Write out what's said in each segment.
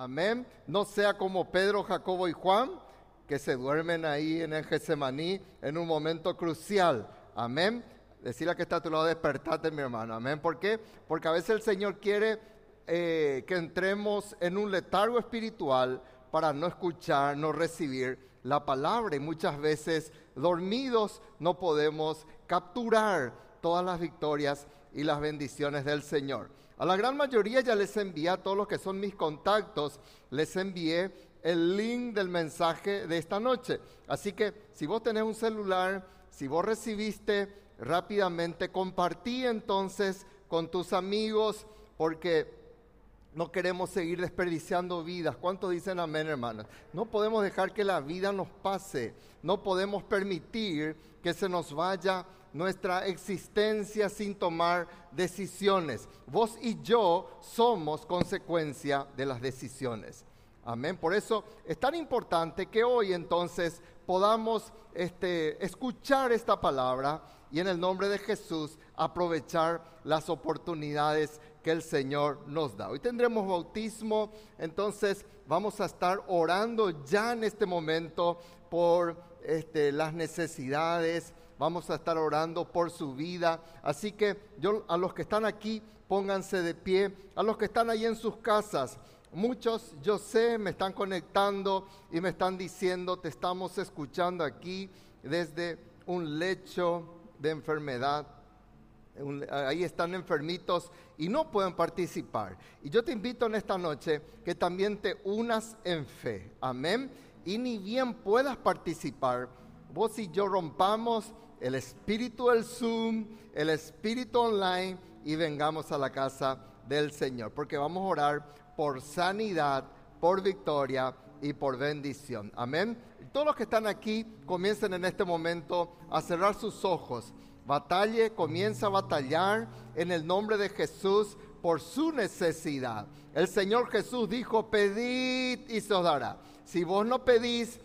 Amén. No sea como Pedro, Jacobo y Juan, que se duermen ahí en el Getsemaní en un momento crucial. Amén. Decirle que está a tu lado, despertate, mi hermano. Amén. ¿Por qué? Porque a veces el Señor quiere eh, que entremos en un letargo espiritual para no escuchar, no recibir la palabra. Y muchas veces dormidos no podemos capturar todas las victorias y las bendiciones del Señor. A la gran mayoría ya les envié a todos los que son mis contactos, les envié el link del mensaje de esta noche. Así que si vos tenés un celular, si vos recibiste rápidamente, compartí entonces con tus amigos porque no queremos seguir desperdiciando vidas. ¿Cuántos dicen amén, hermanos? No podemos dejar que la vida nos pase. No podemos permitir que se nos vaya nuestra existencia sin tomar decisiones. Vos y yo somos consecuencia de las decisiones. Amén. Por eso es tan importante que hoy entonces podamos este, escuchar esta palabra y en el nombre de Jesús aprovechar las oportunidades que el Señor nos da. Hoy tendremos bautismo, entonces vamos a estar orando ya en este momento por este, las necesidades, vamos a estar orando por su vida. Así que yo a los que están aquí, pónganse de pie, a los que están ahí en sus casas, Muchos, yo sé, me están conectando y me están diciendo, te estamos escuchando aquí desde un lecho de enfermedad. ahí están enfermitos y no pueden participar. Y yo te invito en esta noche que también te unas en fe. Amén. Y ni bien puedas participar, vos y yo rompamos el espíritu del Zoom, el espíritu online y vengamos a la casa del Señor. Porque vamos a orar por sanidad, por victoria y por bendición. Amén. Todos los que están aquí comiencen en este momento a cerrar sus ojos. Batalle, comienza a batallar en el nombre de Jesús por su necesidad. El Señor Jesús dijo, pedid y se os dará. Si vos no pedís,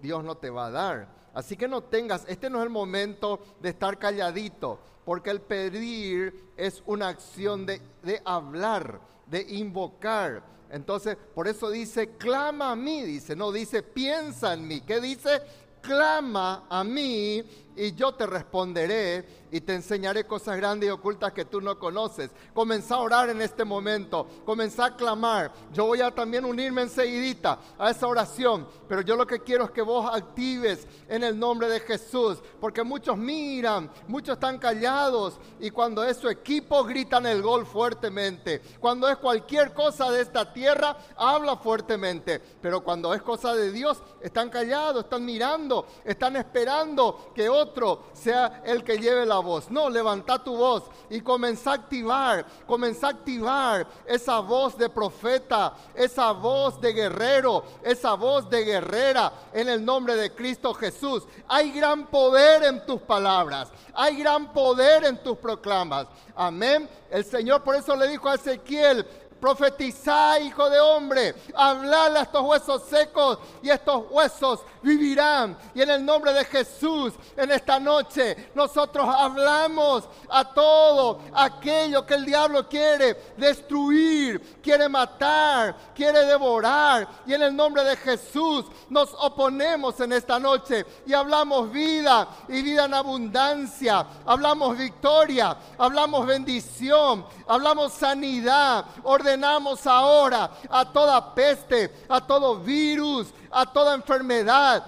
Dios no te va a dar. Así que no tengas, este no es el momento de estar calladito, porque el pedir es una acción de, de hablar de invocar. Entonces, por eso dice, clama a mí, dice, no dice, piensa en mí. ¿Qué dice? Clama a mí y yo te responderé y te enseñaré cosas grandes y ocultas que tú no conoces. Comenzá a orar en este momento, comenzá a clamar. Yo voy a también unirme enseguidita a esa oración, pero yo lo que quiero es que vos actives en el nombre de Jesús, porque muchos miran, muchos están callados y cuando es su equipo gritan el gol fuertemente. Cuando es cualquier cosa de esta tierra, habla fuertemente, pero cuando es cosa de Dios, están callados, están mirando, están esperando que otro sea el que lleve la voz. No, levanta tu voz y comienza a activar, comienza a activar esa voz de profeta, esa voz de guerrero, esa voz de guerrera en el nombre de Cristo Jesús. Hay gran poder en tus palabras, hay gran poder en tus proclamas. Amén. El Señor por eso le dijo a Ezequiel, Profetiza, hijo de hombre, hablarle a estos huesos secos y estos huesos vivirán. Y en el nombre de Jesús, en esta noche, nosotros hablamos a todo aquello que el diablo quiere destruir, quiere matar, quiere devorar. Y en el nombre de Jesús nos oponemos en esta noche y hablamos vida y vida en abundancia. Hablamos victoria, hablamos bendición, hablamos sanidad, orden ordenamos ahora a toda peste, a todo virus, a toda enfermedad,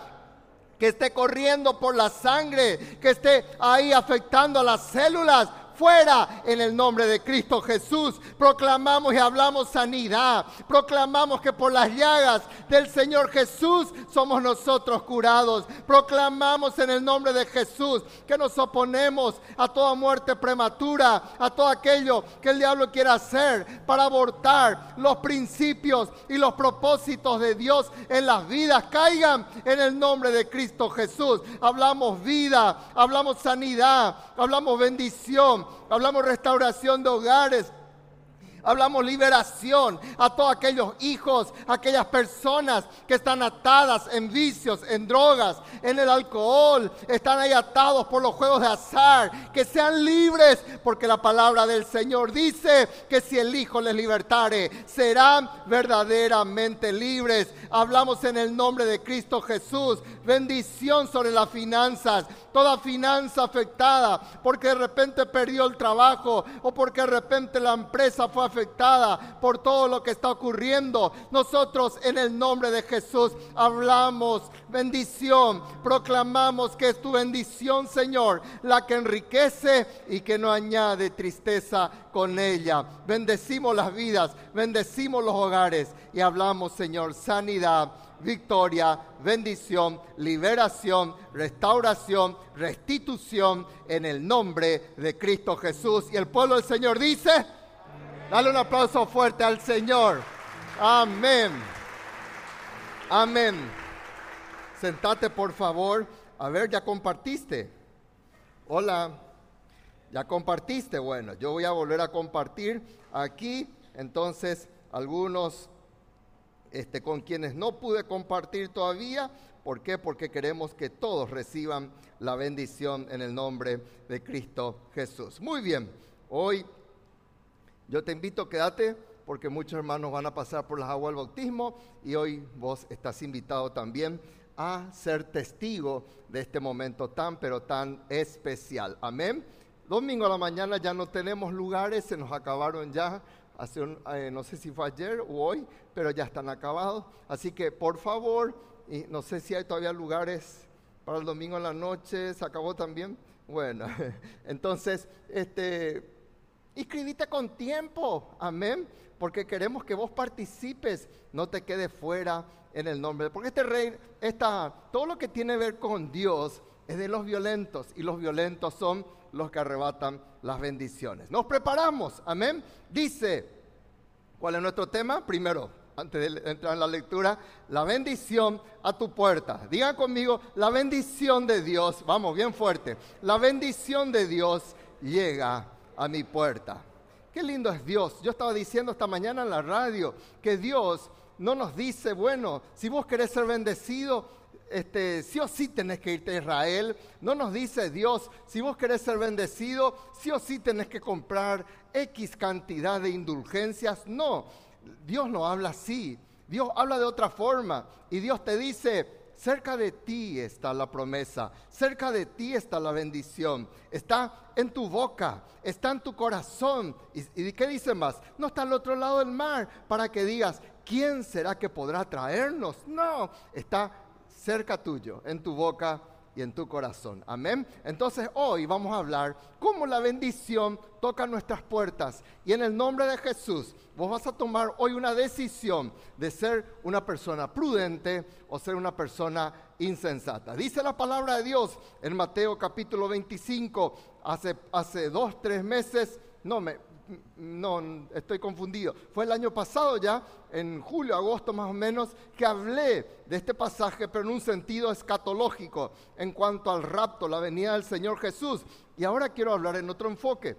que esté corriendo por la sangre, que esté ahí afectando a las células, fuera en el nombre de Cristo Jesús. Proclamamos y hablamos sanidad. Proclamamos que por las llagas del Señor Jesús somos nosotros curados. Proclamamos en el nombre de Jesús que nos oponemos a toda muerte prematura, a todo aquello que el diablo quiera hacer para abortar los principios y los propósitos de Dios en las vidas. Caigan en el nombre de Cristo Jesús. Hablamos vida, hablamos sanidad, hablamos bendición, hablamos restauración de hogares, Hablamos liberación a todos aquellos hijos, aquellas personas que están atadas en vicios, en drogas, en el alcohol, están ahí atados por los juegos de azar, que sean libres, porque la palabra del Señor dice que si el Hijo les libertare, serán verdaderamente libres. Hablamos en el nombre de Cristo Jesús, bendición sobre las finanzas, toda finanza afectada, porque de repente perdió el trabajo o porque de repente la empresa fue afectada por todo lo que está ocurriendo. Nosotros en el nombre de Jesús hablamos bendición, proclamamos que es tu bendición, Señor, la que enriquece y que no añade tristeza con ella. Bendecimos las vidas, bendecimos los hogares y hablamos, Señor, sanidad victoria, bendición, liberación, restauración, restitución en el nombre de Cristo Jesús. Y el pueblo del Señor dice, dale un aplauso fuerte al Señor. Amén. Amén. Sentate por favor. A ver, ya compartiste. Hola. Ya compartiste. Bueno, yo voy a volver a compartir aquí. Entonces, algunos este, con quienes no pude compartir todavía. ¿Por qué? Porque queremos que todos reciban la bendición en el nombre de Cristo Jesús. Muy bien, hoy yo te invito, quédate, porque muchos hermanos van a pasar por las aguas del bautismo y hoy vos estás invitado también a ser testigo de este momento tan, pero tan especial. Amén. Domingo a la mañana ya no tenemos lugares, se nos acabaron ya eh, no sé si fue ayer o hoy, pero ya están acabados. Así que por favor, y no sé si hay todavía lugares para el domingo en la noche, se acabó también. Bueno, entonces, este, inscribite con tiempo, amén, porque queremos que vos participes, no te quedes fuera en el nombre, porque este rey, está todo lo que tiene que ver con Dios es de los violentos y los violentos son los que arrebatan las bendiciones. Nos preparamos, amén. Dice, ¿cuál es nuestro tema? Primero, antes de entrar en la lectura, la bendición a tu puerta. Digan conmigo, la bendición de Dios, vamos, bien fuerte, la bendición de Dios llega a mi puerta. Qué lindo es Dios. Yo estaba diciendo esta mañana en la radio que Dios no nos dice, bueno, si vos querés ser bendecido, este, sí o sí tenés que irte a Israel. No nos dice Dios, si vos querés ser bendecido, sí o sí tenés que comprar X cantidad de indulgencias. No, Dios no habla así. Dios habla de otra forma. Y Dios te dice, cerca de ti está la promesa, cerca de ti está la bendición, está en tu boca, está en tu corazón. ¿Y, qué dice más? No está al otro lado del mar para que digas, ¿quién será que podrá traernos? No, está cerca tuyo, en tu boca y en tu corazón. Amén. Entonces hoy vamos a hablar cómo la bendición toca nuestras puertas. Y en el nombre de Jesús, vos vas a tomar hoy una decisión de ser una persona prudente o ser una persona insensata. Dice la palabra de Dios en Mateo capítulo 25, hace, hace dos, tres meses, no, me, no, estoy confundido. Fue el año pasado ya, en julio, agosto más o menos, que hablé de este pasaje, pero en un sentido escatológico, en cuanto al rapto, la venida del Señor Jesús. Y ahora quiero hablar en otro enfoque,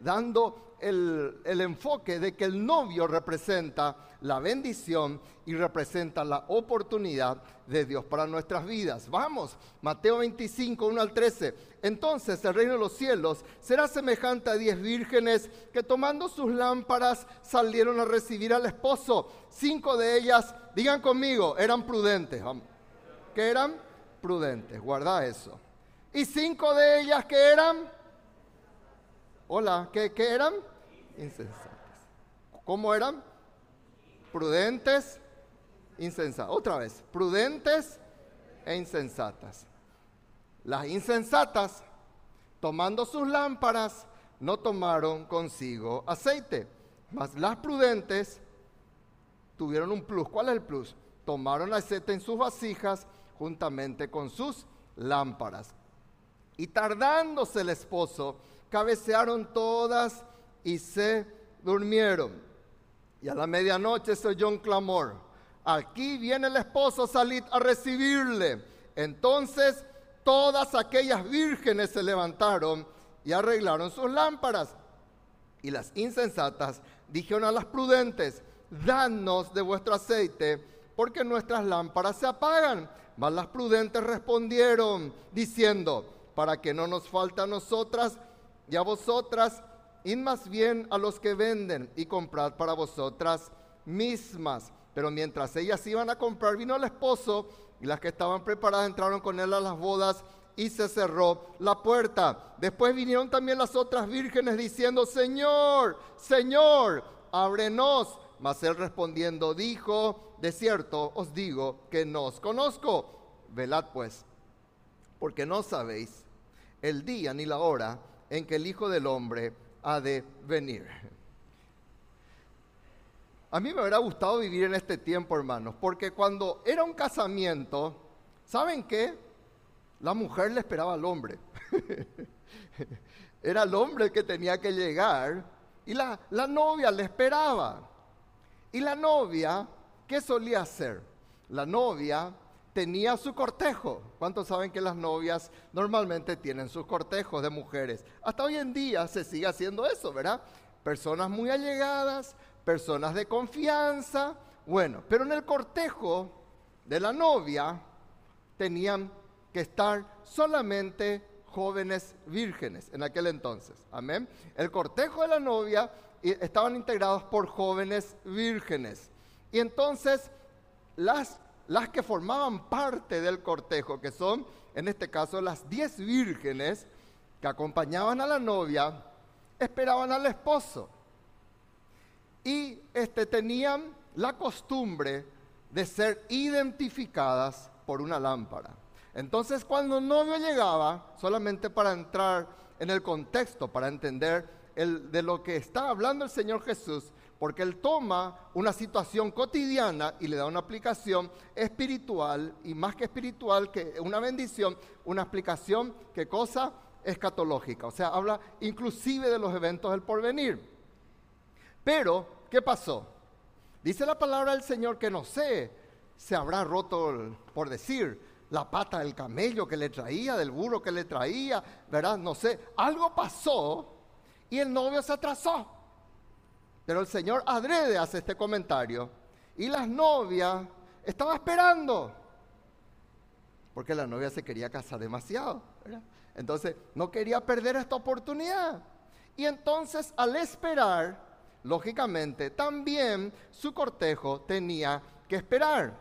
dando el, enfoque de que el novio representa la bendición y representa la oportunidad de Dios para nuestras vidas. Vamos, Mateo 25, 1 al 13. Entonces el reino de los cielos será semejante a diez vírgenes que tomando sus lámparas salieron a recibir al esposo. Cinco de ellas, digan conmigo, eran prudentes. ¿Qué eran? Prudentes, guarda eso. Y cinco de ellas que eran... Hola, ¿qué, qué eran? insensatas. ¿Cómo eran? Prudentes, insensatas. Otra vez, prudentes e insensatas. Las insensatas, tomando sus lámparas, no tomaron consigo aceite. Mas las prudentes tuvieron un plus. ¿Cuál es el plus? Tomaron aceite en sus vasijas juntamente con sus lámparas. Y tardándose el esposo, cabecearon todas y se durmieron. Y a la medianoche se oyó un clamor. Aquí viene el esposo, salid a recibirle. Entonces todas aquellas vírgenes se levantaron y arreglaron sus lámparas. Y las insensatas dijeron a las prudentes, danos de vuestro aceite, porque nuestras lámparas se apagan. Mas las prudentes respondieron, diciendo, para que no nos falte a nosotras y a vosotras, id más bien a los que venden y comprad para vosotras mismas. Pero mientras ellas iban a comprar, vino el esposo y las que estaban preparadas entraron con él a las bodas y se cerró la puerta. Después vinieron también las otras vírgenes diciendo, Señor, Señor, ábrenos. Mas él respondiendo dijo, de cierto os digo que no os conozco. Velad pues, porque no sabéis el día ni la hora en que el Hijo del Hombre de venir. A mí me hubiera gustado vivir en este tiempo, hermanos, porque cuando era un casamiento, ¿saben qué? La mujer le esperaba al hombre. era el hombre que tenía que llegar y la, la novia le esperaba. Y la novia, ¿qué solía hacer? La novia tenía su cortejo. ¿Cuántos saben que las novias normalmente tienen sus cortejos de mujeres? Hasta hoy en día se sigue haciendo eso, ¿verdad? Personas muy allegadas, personas de confianza. Bueno, pero en el cortejo de la novia tenían que estar solamente jóvenes vírgenes en aquel entonces. Amén. El cortejo de la novia estaban integrados por jóvenes vírgenes. Y entonces las, las que formaban parte del cortejo, que son en este caso las diez vírgenes que acompañaban a la novia, esperaban al esposo. Y este, tenían la costumbre de ser identificadas por una lámpara. Entonces cuando el novio llegaba, solamente para entrar en el contexto, para entender de lo que está hablando el Señor Jesús, porque Él toma una situación cotidiana y le da una aplicación espiritual, y más que espiritual, que una bendición, una explicación, ¿qué cosa? Escatológica. O sea, habla inclusive de los eventos del porvenir. Pero, ¿qué pasó? Dice la palabra del Señor que no sé, se habrá roto, por decir, la pata del camello que le traía, del burro que le traía, ¿verdad? No sé, algo pasó y el novio se atrasó. Pero el Señor adrede hace este comentario y las novias estaban esperando, porque la novia se quería casar demasiado, Entonces no quería perder esta oportunidad. Y entonces al esperar, lógicamente, también su cortejo tenía que esperar.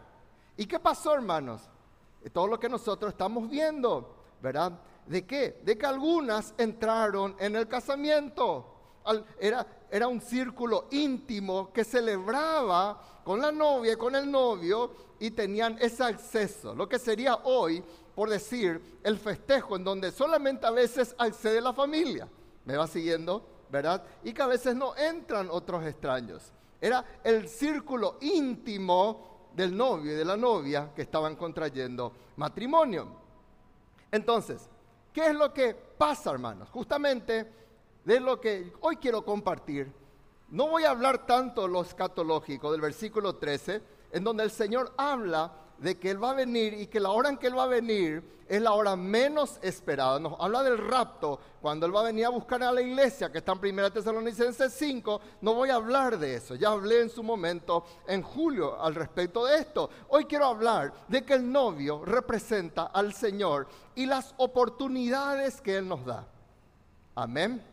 ¿Y qué pasó, hermanos? Todo lo que nosotros estamos viendo, ¿verdad? ¿De qué? De que algunas entraron en el casamiento. Era, era un círculo íntimo que celebraba con la novia con el novio y tenían ese acceso. Lo que sería hoy, por decir, el festejo en donde solamente a veces accede la familia. ¿Me va siguiendo? ¿Verdad? Y que a veces no entran otros extraños. Era el círculo íntimo del novio y de la novia que estaban contrayendo matrimonio. Entonces, ¿Qué es lo que pasa, hermanos? Justamente de lo que hoy quiero compartir. No voy a hablar tanto lo escatológico del versículo 13, en donde el Señor habla de que Él va a venir y que la hora en que Él va a venir es la hora menos esperada. Nos habla del rapto, cuando Él va a venir a buscar a la iglesia, que está en 1 Tesalonicenses 5. No voy a hablar de eso, ya hablé en su momento en julio al respecto de esto. Hoy quiero hablar de que el novio representa al Señor y las oportunidades que Él nos da. Amén.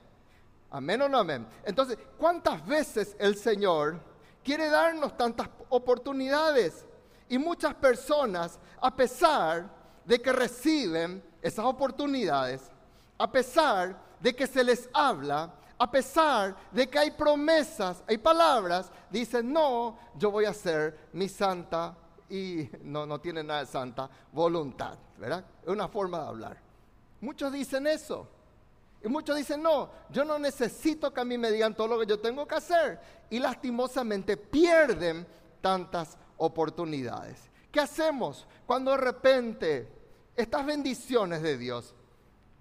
Amén o no amén. Entonces, ¿cuántas veces el Señor quiere darnos tantas oportunidades? Y muchas personas, a pesar de que reciben esas oportunidades, a pesar de que se les habla, a pesar de que hay promesas, hay palabras, dicen, no, yo voy a hacer mi santa y no, no tiene nada de santa voluntad, ¿verdad? Es una forma de hablar. Muchos dicen eso. Y muchos dicen, no, yo no necesito que a mí me digan todo lo que yo tengo que hacer. Y lastimosamente pierden tantas oportunidades. ¿Qué hacemos cuando de repente estas bendiciones de Dios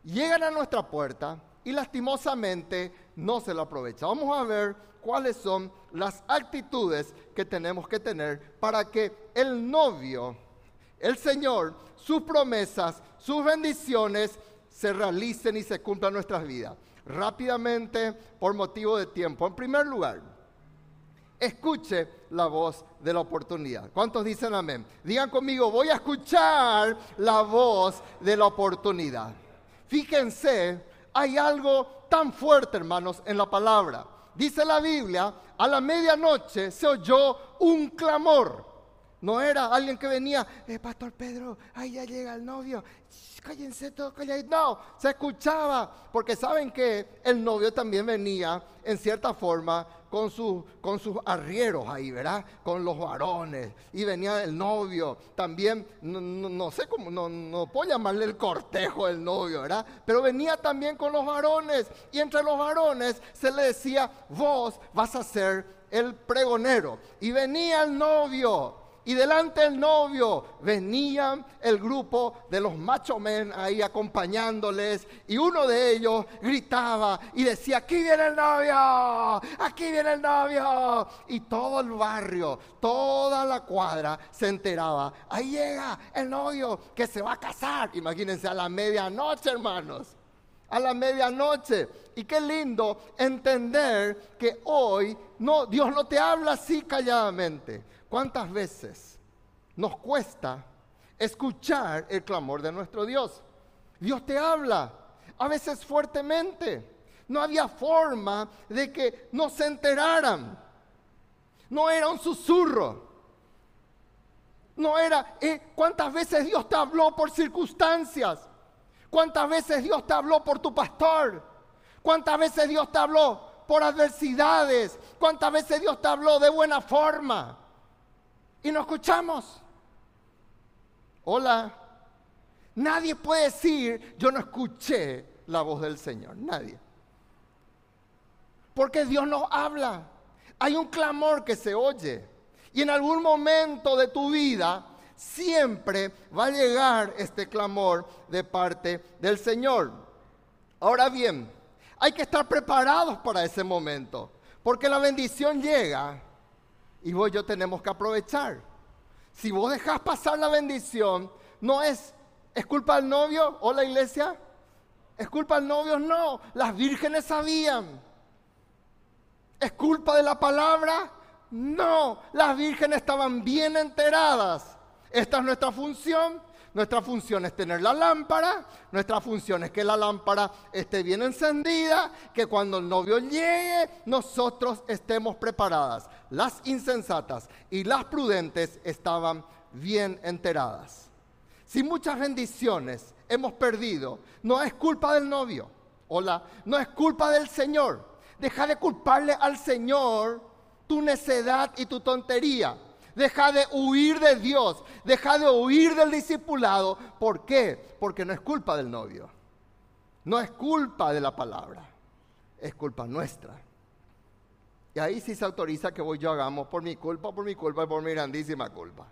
llegan a nuestra puerta y lastimosamente no se lo aprovecha? Vamos a ver cuáles son las actitudes que tenemos que tener para que el novio, el Señor, sus promesas, sus bendiciones se realicen y se cumplan nuestras vidas. rápidamente por motivo de tiempo. En primer lugar, escuche la voz de la oportunidad. ¿Cuántos dicen amén? Digan conmigo, voy a escuchar la voz de la oportunidad. Fíjense, hay algo tan fuerte, hermanos, en la palabra. Dice la Biblia, a la medianoche se oyó un clamor. No era alguien que venía, eh, Pastor Pedro, ahí ya llega el novio, cállense todos, cállense. No, se escuchaba, porque saben que el novio también venía en cierta forma con, con sus arrieros ahí, ¿verdad? Con los varones. Y venía el novio, también, no, sé cómo, no, no puedo llamarle el cortejo del novio, ¿verdad? Pero venía también con los varones. Y entre los varones se le decía, vos vas a ser el pregonero. Y venía el novio y delante del novio venían el grupo de los macho men ahí acompañándoles. Y uno de ellos gritaba y decía, aquí viene el novio, aquí viene el novio. Y todo el barrio, toda la cuadra se enteraba, ahí llega el novio que se va a casar. Imagínense a la medianoche, hermanos a la medianoche. Y qué lindo entender que hoy no, Dios no te habla así calladamente. ¿Cuántas veces nos cuesta escuchar el clamor de nuestro Dios? Dios te habla, a veces fuertemente. No había forma de que no se enteraran. No era un susurro. No era, eh, ¿cuántas veces Dios te habló por circunstancias? ¿Cuántas veces Dios te habló por tu pastor? ¿Cuántas veces Dios te habló por adversidades? ¿Cuántas veces Dios te habló de buena forma? Y no escuchamos. Hola. Nadie puede decir, yo no escuché la voz del Señor. Nadie. Porque Dios nos habla. Hay un clamor que se oye. Y en algún momento de tu vida siempre va a llegar este clamor de parte del Señor. Ahora bien, hay que estar preparados para ese momento. Porque la bendición llega y vos y yo tenemos que aprovechar. Si vos dejas pasar la bendición, no es, ¿es culpa del novio o la iglesia? ¿Es culpa del novio? No, las vírgenes sabían. ¿Es culpa de la palabra? No, las vírgenes estaban bien enteradas. Esta es nuestra función nuestra función es tener la lámpara, nuestra función es que la lámpara esté bien encendida, que cuando el novio llegue nosotros estemos preparadas. Las insensatas y las prudentes estaban bien enteradas. Si muchas bendiciones hemos perdido, no es culpa del novio, hola, no es culpa del Señor. Deja de culparle al Señor tu necedad y tu tontería. Deja de huir de Dios. Deja de huir del discipulado. ¿Por qué? Porque no es culpa del novio. No es culpa de la palabra. Es culpa nuestra. Y ahí sí se autoriza que vos y yo hagamos por mi culpa, por mi culpa y por mi grandísima culpa.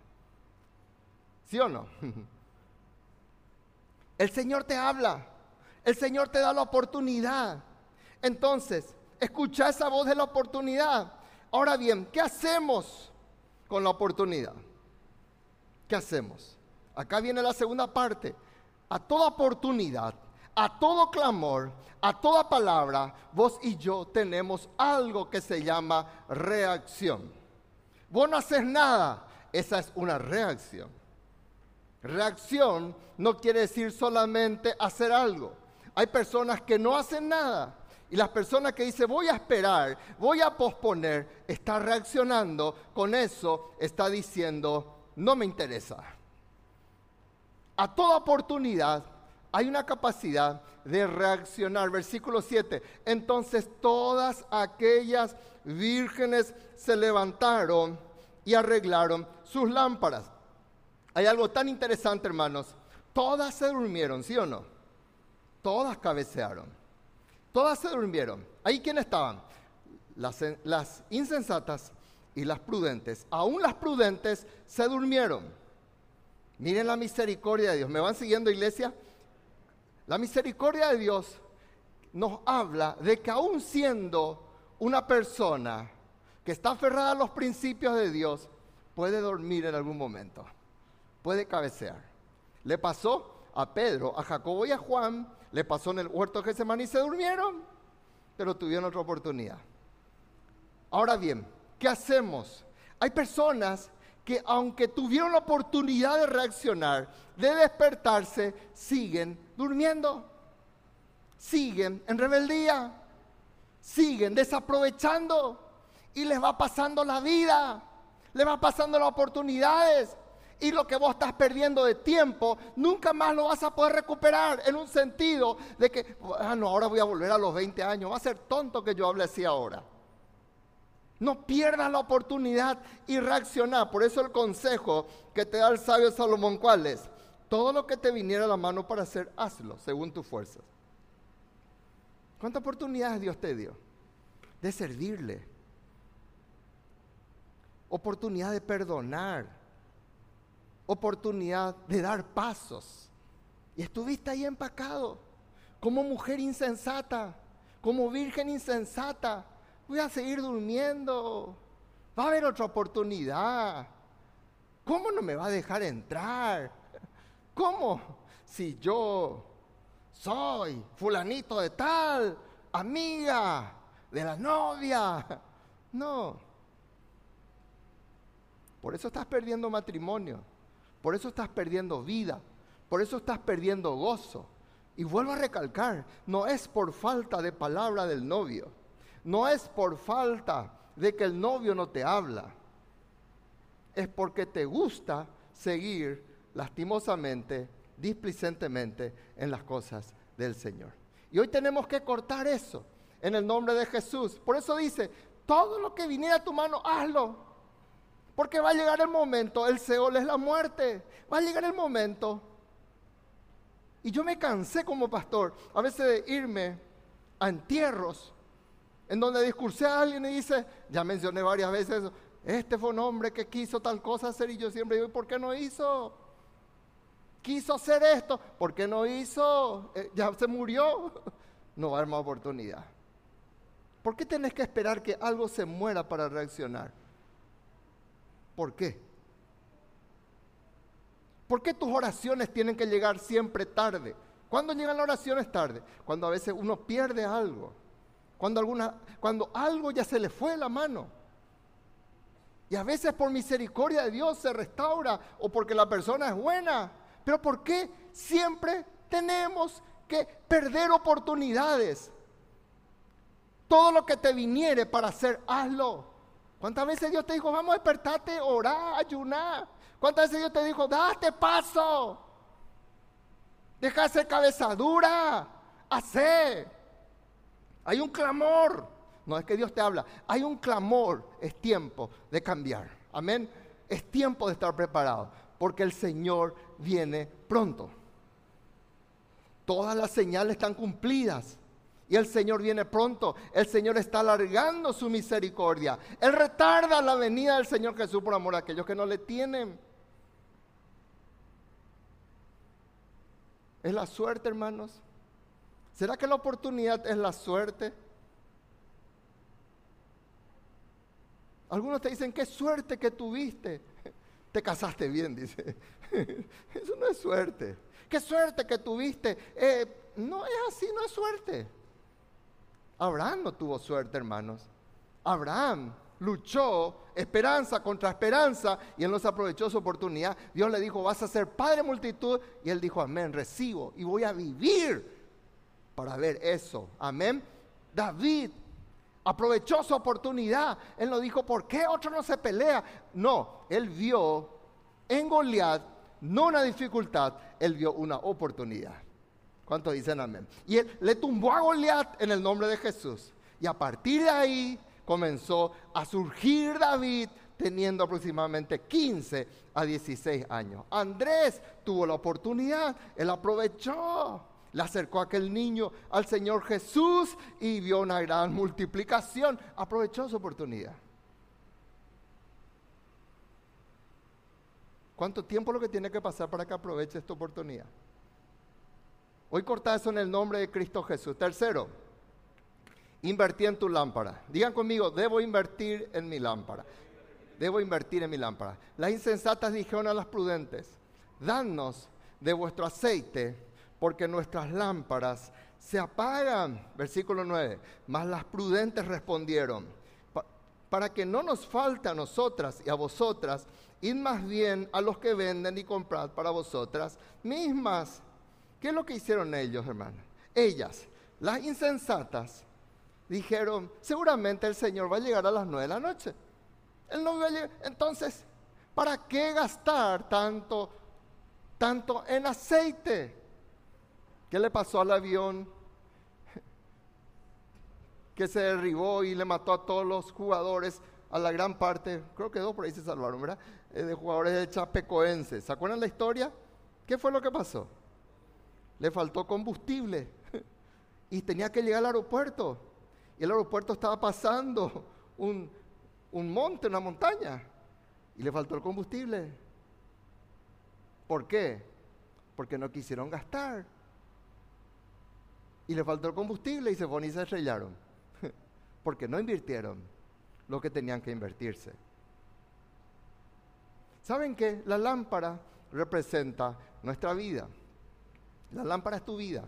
¿Sí o no? El Señor te habla. El Señor te da la oportunidad. Entonces, escucha esa voz de la oportunidad. Ahora bien, ¿qué hacemos? con la oportunidad. ¿Qué hacemos? Acá viene la segunda parte. A toda oportunidad, a todo clamor, a toda palabra, vos y yo tenemos algo que se llama reacción. Vos no haces nada, esa es una reacción. Reacción no quiere decir solamente hacer algo. Hay personas que no hacen nada, y las personas que dicen voy a esperar, voy a posponer, está reaccionando con eso, está diciendo no me interesa. A toda oportunidad hay una capacidad de reaccionar. Versículo 7. Entonces todas aquellas vírgenes se levantaron y arreglaron sus lámparas. Hay algo tan interesante, hermanos. Todas se durmieron, ¿sí o no? Todas cabecearon. Todas se durmieron. ¿Ahí quiénes estaban? Las, las insensatas y las prudentes. Aún las prudentes se durmieron. Miren la misericordia de Dios. ¿Me van siguiendo, iglesia? La misericordia de Dios nos habla de que aún siendo una persona que está aferrada a los principios de Dios, puede dormir en algún momento, puede cabecear. Le pasó a Pedro, a Jacobo y a Juan le pasó en el huerto de Getsemaní se durmieron. pero tuvieron otra oportunidad. Ahora bien, ¿qué hacemos? Hay personas que aunque tuvieron la oportunidad de reaccionar, de despertarse, siguen durmiendo, siguen en rebeldía, siguen desaprovechando y les va pasando la vida, les va pasando las oportunidades. Y lo que vos estás perdiendo de tiempo, nunca más lo vas a poder recuperar en un sentido de que, ah, no, ahora voy a volver a los 20 años. Va a ser tonto que yo hable así ahora. No pierdas la oportunidad y reaccionar. Por eso el consejo que te da el sabio Salomón, ¿cuál es? Todo lo que te viniera a la mano para hacer, hazlo según tus fuerzas. ¿Cuántas oportunidades Dios te dio? De servirle, oportunidad de perdonar, oportunidad de dar pasos. Y estuviste ahí empacado, como mujer insensata, como virgen insensata. Voy a seguir durmiendo. Va a haber otra oportunidad. ¿Cómo no me va a dejar entrar? ¿Cómo? Si yo soy fulanito de tal, amiga de la novia. No, por eso estás perdiendo matrimonio. Por eso estás perdiendo vida. Por eso estás perdiendo gozo. Y vuelvo a recalcar, no es por falta de palabra del novio. No es por falta de que el novio no te habla. Es porque te gusta seguir lastimosamente, displicentemente en las cosas del Señor. Y hoy tenemos que cortar eso en el nombre de Jesús. Por eso dice, todo lo que viniera a tu mano, hazlo. Porque va a llegar el momento, el Seol es la muerte. Va a llegar el momento. Y yo me cansé como pastor a veces de irme a entierros en donde discursé a alguien y dice, ya mencioné varias veces este fue un hombre que quiso tal cosa hacer y yo siempre digo, ¿por qué no hizo? Quiso hacer esto, ¿por qué no hizo? Eh, ya se murió, no va a haber más oportunidad. ¿Por qué tenés que esperar que algo se muera para reaccionar? ¿Por qué? ¿Por qué tus oraciones tienen que llegar siempre tarde? ¿Cuándo llegan las oraciones tarde? Cuando a veces uno pierde algo. Cuando, alguna, cuando algo ya se le fue la mano. Y a veces por misericordia de Dios se restaura o porque la persona es buena. Pero ¿por qué siempre tenemos que perder oportunidades? Todo lo que te viniere para hacer, hazlo. ¿Cuántas veces Dios te dijo, vamos a despertarte, orar, ayunar? ¿Cuántas veces Dios te dijo, date paso? Deja de ser cabeza dura, hace. Hay un clamor. No es que Dios te habla, hay un clamor. Es tiempo de cambiar. Amén. Es tiempo de estar preparado, porque el Señor viene pronto. Todas las señales están cumplidas. Y el Señor viene pronto. El Señor está alargando su misericordia. Él retarda la venida del Señor Jesús por amor a aquellos que no le tienen. ¿Es la suerte, hermanos? ¿Será que la oportunidad es la suerte? Algunos te dicen, qué suerte que tuviste. Te casaste bien, dice. Eso no es suerte. Qué suerte que tuviste. Eh, no es así, no es suerte. Abraham no tuvo suerte, hermanos. Abraham luchó esperanza contra esperanza y él no se aprovechó su oportunidad. Dios le dijo, vas a ser padre multitud. Y él dijo, amén, recibo y voy a vivir para ver eso. Amén. David aprovechó su oportunidad. Él no dijo, ¿por qué otro no se pelea? No, él vio en Goliat no una dificultad, él vio una oportunidad. ¿Cuántos dicen amén? Y él le tumbó a Goliat en el nombre de Jesús. Y a partir de ahí comenzó a surgir David teniendo aproximadamente 15 a 16 años. Andrés tuvo la oportunidad, él aprovechó, le acercó a aquel niño al Señor Jesús y vio una gran multiplicación, aprovechó su oportunidad. ¿Cuánto tiempo es lo que tiene que pasar para que aproveche esta oportunidad? Hoy corta eso en el nombre de Cristo Jesús. Tercero, invertí en tu lámpara. Digan conmigo, debo invertir en mi lámpara. Debo invertir en mi lámpara. Las insensatas dijeron a las prudentes, danos de vuestro aceite, porque nuestras lámparas se apagan. Versículo 9. Mas las prudentes respondieron, para que no nos falte a nosotras y a vosotras, id más bien a los que venden y comprad para vosotras mismas. ¿Qué es lo que hicieron ellos, hermanos? Ellas, las insensatas, dijeron, seguramente el Señor va a llegar a las nueve de la noche. Él no va a llegar. Entonces, ¿para qué gastar tanto, tanto en aceite? ¿Qué le pasó al avión que se derribó y le mató a todos los jugadores, a la gran parte, creo que dos por ahí se salvaron, ¿verdad? Eh, de jugadores de Chapecoense. ¿Se acuerdan la historia? ¿Qué fue lo que pasó? Le faltó combustible y tenía que llegar al aeropuerto. Y el aeropuerto estaba pasando un, un monte, una montaña, y le faltó el combustible. ¿Por qué? Porque no quisieron gastar. Y le faltó el combustible y se fueron y se estrellaron. Porque no invirtieron lo que tenían que invertirse. ¿Saben qué? La lámpara representa nuestra vida. La lámpara es tu vida.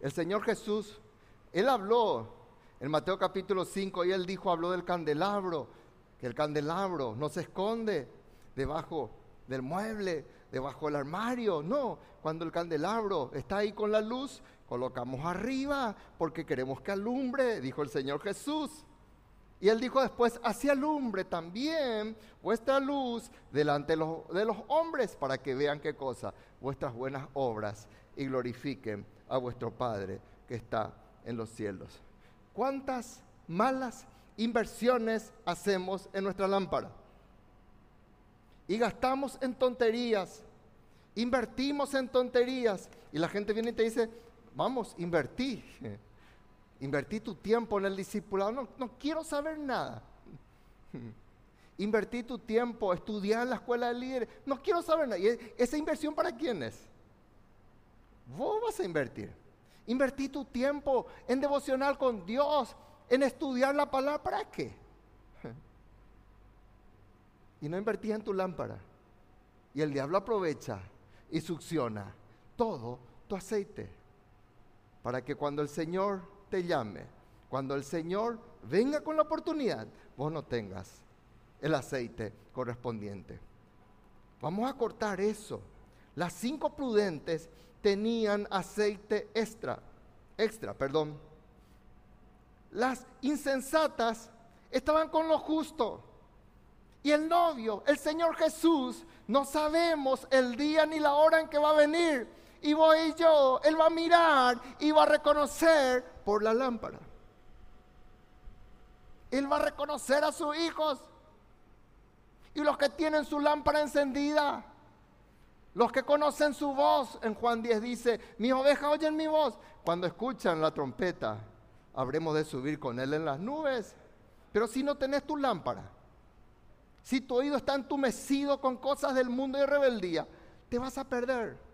El Señor Jesús, Él habló en Mateo capítulo 5 y Él dijo, habló del candelabro, que el candelabro no se esconde debajo del mueble, debajo del armario. No, cuando el candelabro está ahí con la luz, colocamos arriba porque queremos que alumbre, dijo el Señor Jesús. Y él dijo después, así alumbre también vuestra luz delante de los, hombres para que vean qué cosa, vuestras buenas obras y glorifiquen a vuestro Padre que está en los cielos. ¿Cuántas malas inversiones hacemos en nuestra lámpara? Y gastamos en tonterías, invertimos en tonterías. Y la gente viene y te dice, vamos, invertí. Invertí tu tiempo en el discipulado. No, no quiero saber nada. Invertí tu tiempo, estudiar en la escuela de líderes. No quiero saber nada. ¿Y esa inversión para quién es? Vos vas a invertir. Invertí tu tiempo en devocional con Dios, en estudiar la palabra. ¿Para qué? Y no invertís en tu lámpara. Y el diablo aprovecha y succiona todo tu aceite. Para que cuando el Señor te llame, cuando el Señor venga con la oportunidad, vos no tengas el aceite correspondiente. Vamos a cortar eso. Las cinco prudentes tenían aceite extra, extra, perdón. Las insensatas estaban con lo justo. Y el novio, el Señor Jesús, no sabemos el día ni la hora en que va a venir. Y voy yo, Él va a mirar y va a reconocer por la lámpara. Él va a reconocer a sus hijos. Y los que tienen su lámpara encendida los que conocen su voz, en Juan 10 dice, mis ovejas oyen mi voz. Cuando escuchan la trompeta, habremos de subir con él en las nubes. Pero si no tenés tu lámpara, si tu oído está entumecido con cosas del mundo y rebeldía, te vas a perder.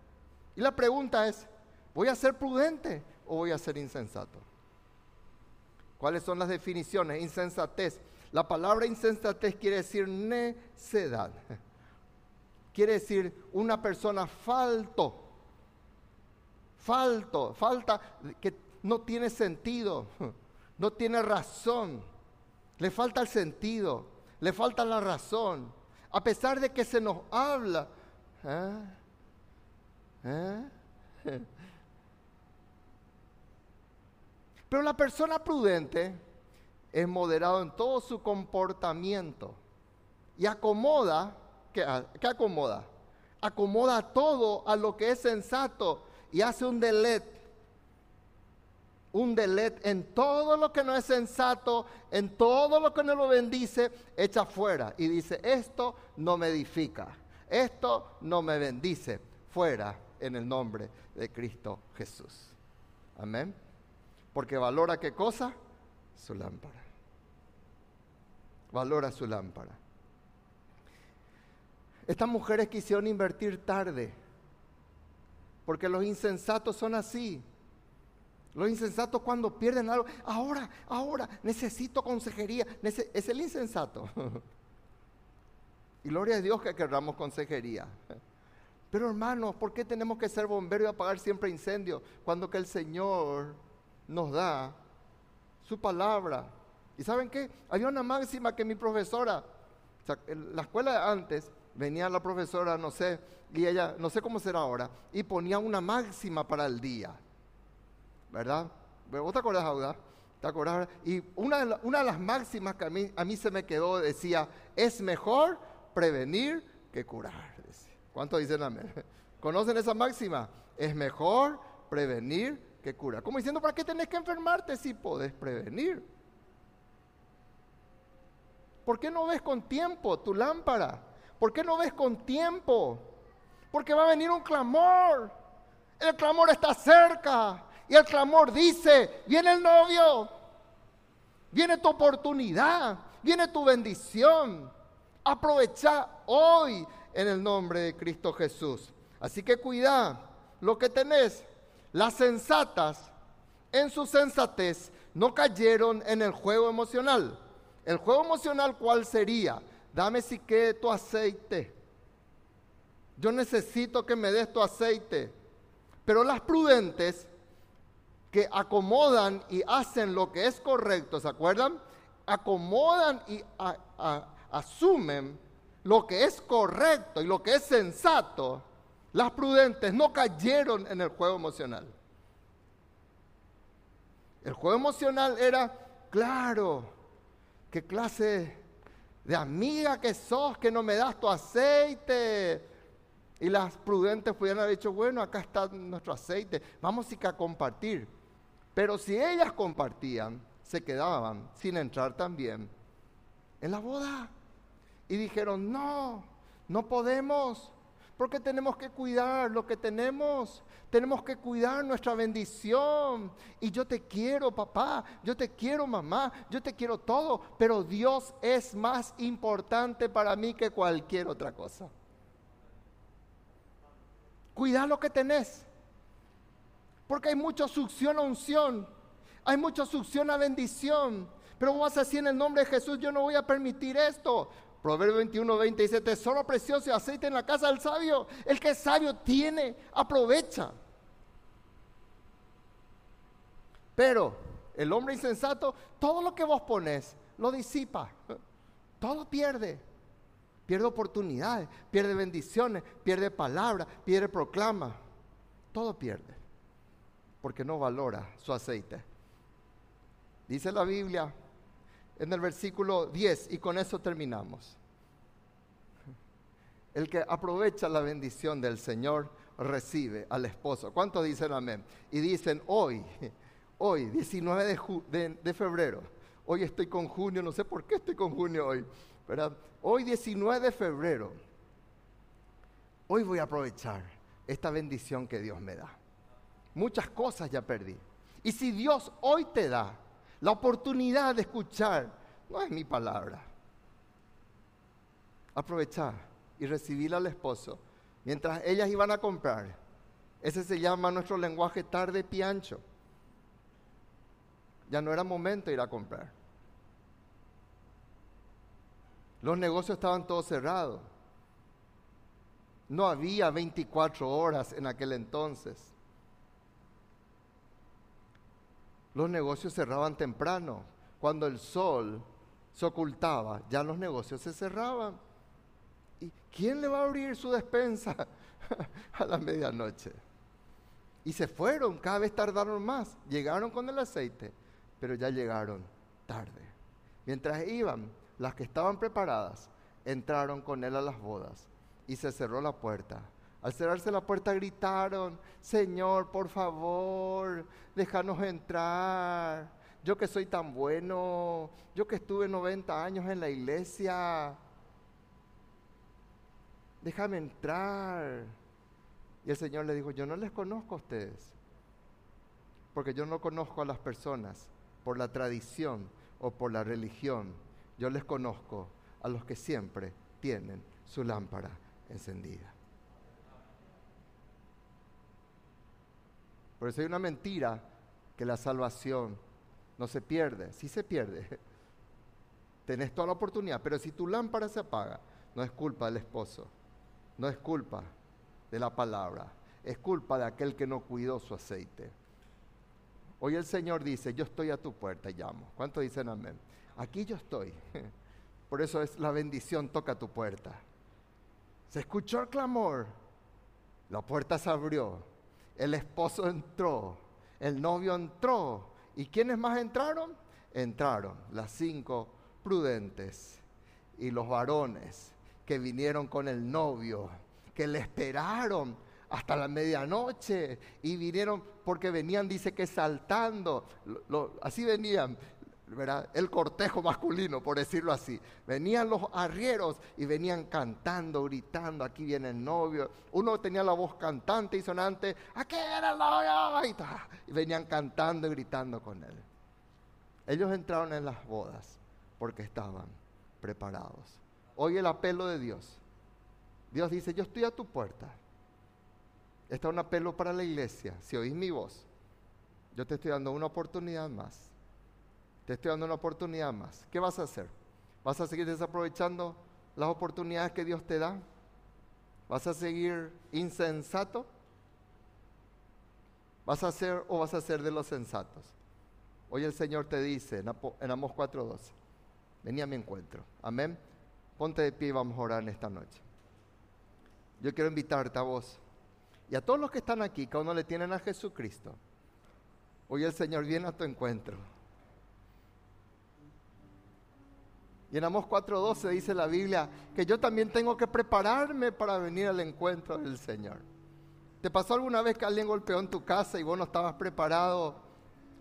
Y la pregunta es, ¿voy a ser prudente o voy a ser insensato? ¿Cuáles son las definiciones? Insensatez. La palabra insensatez quiere decir necedad quiere decir una persona falto. Falto, falta que no tiene sentido, no tiene razón. Le falta el sentido, le falta la razón. A pesar de que se nos habla. ¿eh? ¿Eh? Pero la persona prudente es moderado en todo su comportamiento y acomoda ¿qué, acomoda? Acomoda todo a lo que es sensato y hace un delete. Un delete en todo lo que no es sensato, en todo lo que no lo bendice, echa fuera y dice, esto no me edifica, esto no me bendice, fuera en el nombre de Cristo Jesús. Amén. Porque valora qué cosa? Su lámpara. Valora su lámpara. Estas mujeres quisieron invertir tarde, porque los insensatos son así. Los insensatos cuando pierden algo, ahora, ahora, necesito consejería. es el insensato. y gloria a Dios que querramos consejería. Pero hermanos, ¿por qué tenemos que ser bomberos y apagar siempre incendios cuando que el Señor nos da su palabra? ¿Y saben qué? Había una máxima que mi profesora, en la escuela de antes, venía la profesora, no sé, y ella, no sé cómo será ahora, y ponía una máxima para el día. ¿Verdad? ¿Vos te acordás, Auda? ¿Te acordás? Y una de, una de las máximas que a mí, a mí se me quedó decía, es mejor prevenir que curar. ¿Cuántos dicen amén? ¿Conocen esa máxima? Es mejor prevenir que curar. Como diciendo, ¿para qué tenés que enfermarte si podés prevenir? ¿Por qué no ves con tiempo tu lámpara? ¿Por qué no ves con tiempo? Porque va a venir un clamor. El clamor está cerca. Y el clamor dice, viene el novio. Viene tu oportunidad. Viene tu bendición. Aprovecha hoy en el nombre de Cristo Jesús. Así que cuida lo que tenés. Las sensatas en su sensatez no cayeron en el juego emocional el juego emocional, ¿cuál sería? Dame si que tu aceite. Yo necesito que me des tu aceite. Pero las prudentes que acomodan y hacen lo que es correcto, ¿se acuerdan? Acomodan y asumen lo que es correcto y lo que es sensato. Las prudentes no cayeron en el juego emocional. El juego emocional era, claro, ¿Qué clase de amiga que sos que no me das tu aceite? Y las prudentes pudieran haber dicho, bueno, acá está nuestro aceite, vamos a compartir. Pero si ellas compartían, se quedaban sin entrar también en la boda. Y dijeron, no, no podemos, porque tenemos que cuidar lo que tenemos. Tenemos que cuidar nuestra bendición. Y yo te quiero, papá. Yo te quiero, mamá. Yo te quiero todo. Pero Dios es más importante para mí que cualquier otra cosa. Cuida lo que tenés. Porque hay mucha succión a unción. Hay mucha succión a bendición. Pero vos así en el nombre de Jesús, yo no voy a permitir esto. Proverbio 21, 20 dice, tesoro precioso y aceite en la casa del sabio. El que es sabio tiene, aprovecha. Pero el hombre insensato, todo lo que vos pones, lo disipa. Todo pierde. Pierde oportunidades, pierde bendiciones, pierde palabras, pierde proclama. Todo pierde. Porque no valora su aceite. Dice la Biblia en el versículo 10 y con eso terminamos. El que aprovecha la bendición del Señor recibe al esposo. ¿Cuántos dicen amén? Y dicen hoy, hoy, 19 de, febrero, hoy estoy con junio, no sé por qué estoy con junio hoy, pero hoy 19 de febrero, hoy voy a aprovechar esta bendición que Dios me da. Muchas cosas ya perdí. Y si Dios hoy te da la oportunidad de escuchar, no es mi palabra, aprovechar y recibir al esposo mientras ellas iban a comprar. Ese se llama nuestro lenguaje tarde piancho. Ya no era momento de ir a comprar. Los negocios estaban todos cerrados. No había 24 horas en aquel entonces. Los negocios cerraban temprano. Cuando el sol se ocultaba, ya los negocios se cerraban. ¿Y quién le va a abrir su despensa a la medianoche? Y se fueron, cada vez tardaron más. Llegaron con el aceite pero ya llegaron tarde. Mientras iban, las que estaban preparadas entraron con él a las bodas y se cerró la puerta. Al cerrarse la puerta gritaron, Señor, por favor, déjanos entrar. Yo que soy tan bueno, yo que estuve 90 años en la iglesia, déjame entrar. Y el Señor le dijo, yo no les conozco a ustedes, porque yo no conozco a las personas por la tradición o por la religión. Yo les conozco a los que siempre tienen su lámpara encendida. Por eso hay una mentira que la salvación no se pierde, sí se pierde. Tenés toda la oportunidad, pero si tu lámpara se apaga, no es culpa del esposo, no es culpa de la palabra. Es culpa de aquel que no cuidó su aceite. Hoy el Señor dice, yo estoy a tu puerta y llamo. ¿Cuántos dicen amén? Aquí yo estoy. Por eso es la bendición toca tu puerta. Se escuchó el clamor. La puerta se abrió. El esposo entró. El novio entró. ¿Y quiénes más entraron? Entraron las cinco prudentes y los varones que vinieron con el novio, que le esperaron hasta la medianoche y vinieron porque venían, dice que saltando, así venían, el cortejo masculino, por decirlo así. Venían los arrieros y venían cantando, gritando, aquí viene el novio. Uno tenía la voz cantante y sonante, aquí viene el novio, y, venían cantando y gritando con él. Ellos entraron en las bodas porque estaban preparados. Hoy el apelo de Dios. Dios dice, yo estoy a tu puerta Está un apelo para la iglesia. Si oís mi voz, yo te estoy dando una oportunidad más. Te estoy dando una oportunidad más. ¿Qué vas a hacer? ¿Vas a seguir desaprovechando las oportunidades que Dios te da? ¿Vas a seguir insensato? ¿Vas a ser o vas a ser de los sensatos? Hoy el Señor te dice en, Amos 4.12, vení a mi encuentro. Amén. Ponte de pie y vamos a orar en esta noche. Yo quiero invitarte a vos y a todos los que están aquí, que aún no le tienen a Jesucristo, hoy el Señor viene a tu encuentro. Y en Amos 4:12 dice la Biblia que yo también tengo que prepararme para venir al encuentro del Señor. ¿Te pasó alguna vez que alguien golpeó en tu casa y vos no estabas preparado,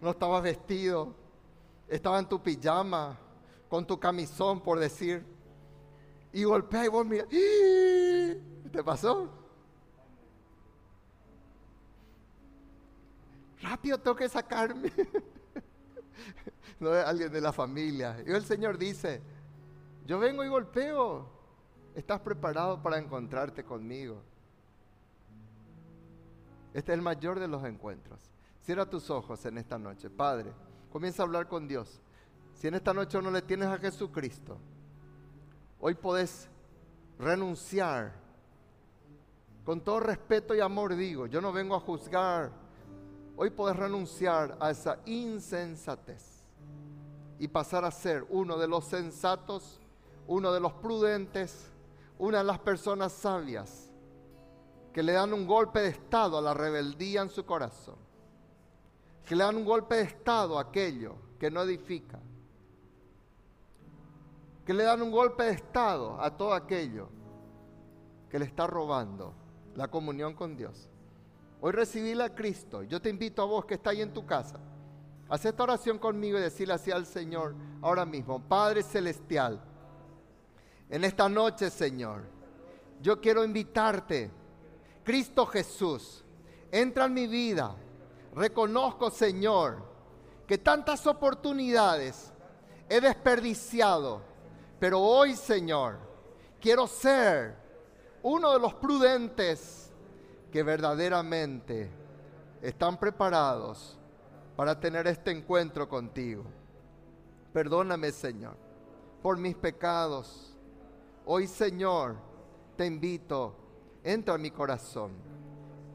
no estabas vestido, estaba en tu pijama, con tu camisón, por decir, y golpea y vos mira, ¿te pasó? rápido tengo que sacarme. no es alguien de la familia. Y el Señor dice, yo vengo y golpeo. ¿Estás preparado para encontrarte conmigo? Este es el mayor de los encuentros. Cierra tus ojos en esta noche. Padre, comienza a hablar con Dios. Si en esta noche no le tienes a Jesucristo, hoy podés renunciar. Con todo respeto y amor digo, yo no vengo a juzgar Hoy puedes renunciar a esa insensatez y pasar a ser uno de los sensatos, uno de los prudentes, una de las personas sabias que le dan un golpe de estado a la rebeldía en su corazón, que le dan un golpe de estado a aquello que no edifica, que le dan un golpe de estado a todo aquello que le está robando la comunión con Dios. Hoy recibí a Cristo. Yo te invito a vos que está ahí en tu casa. Haz esta oración conmigo y decirle así al Señor ahora mismo. Padre Celestial, en esta noche, Señor, yo quiero invitarte. Cristo Jesús, entra en mi vida. Reconozco, Señor, que tantas oportunidades he desperdiciado. Pero hoy, Señor, quiero ser uno de los prudentes que verdaderamente están preparados para tener este encuentro contigo. Perdóname, Señor, por mis pecados. Hoy, Señor, te invito, entra en mi corazón.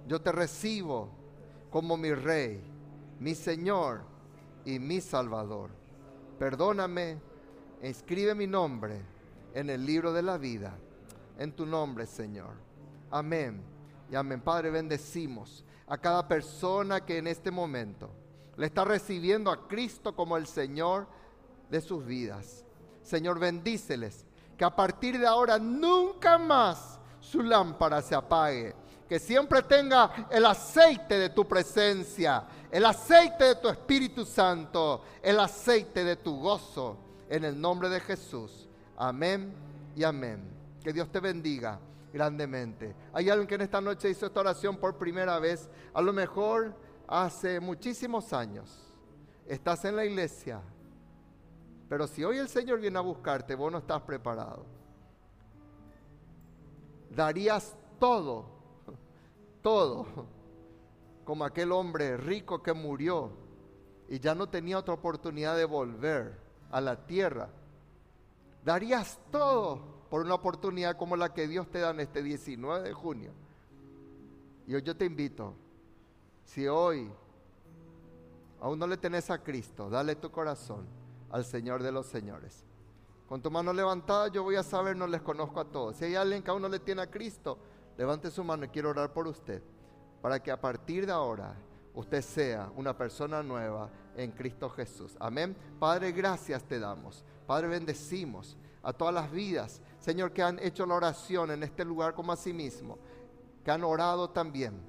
Yo te recibo como mi Rey, mi Señor y mi Salvador. Perdóname, escribe mi nombre en el libro de la vida. En tu nombre, Señor. Amén y amén. Padre, bendecimos a cada persona que en este momento le está recibiendo a Cristo como el Señor de sus vidas. Señor, bendíceles. Que a partir de ahora nunca más su lámpara se apague. Que siempre tenga el aceite de tu presencia, el aceite de tu Espíritu Santo, el aceite de tu gozo. En el nombre de Jesús. Amén y amén. Que Dios te bendiga grandemente. Hay alguien que en esta noche hizo esta oración por primera vez, a lo mejor hace muchísimos años. Estás en la iglesia, pero si hoy el Señor viene a buscarte, vos no estás preparado. Darías todo, todo, como aquel hombre rico que murió y ya no tenía otra oportunidad de volver a la tierra. Darías todo por una oportunidad como la que Dios te da en este 19 de junio Y hoy yo te invito, si hoy aún no le tenés a Cristo, dale tu corazón al Señor de los Señores. Con tu mano levantada yo voy a saber, no les conozco a todos. Si hay alguien que aún no le tiene a Cristo, levante su mano y quiero orar por usted, para que a partir de ahora usted sea una persona nueva en Cristo Jesús. Amén. Padre, gracias te damos. Padre, bendecimos a todas las vidas, Señor, que han hecho la oración en este lugar como a sí mismo, que han orado también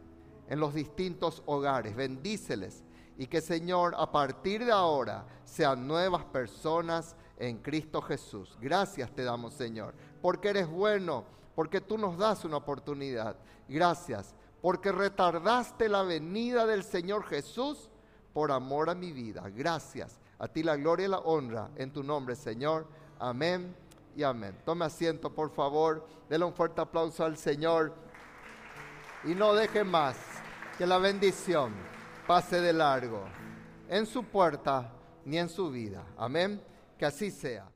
en los distintos hogares. Bendíceles y que, Señor, a partir de ahora sean nuevas personas en Cristo Jesús. Gracias te damos, Señor, porque eres bueno, porque tú nos das una oportunidad. Gracias, porque retardaste la venida del Señor Jesús por amor a mi vida. Gracias. A ti la gloria y la honra en tu nombre, Señor. Amén y amén. Tome asiento, por favor. Dele un fuerte aplauso al Señor. Y no deje más que la bendición pase de largo en su puerta ni en su vida. Amén. Que así sea.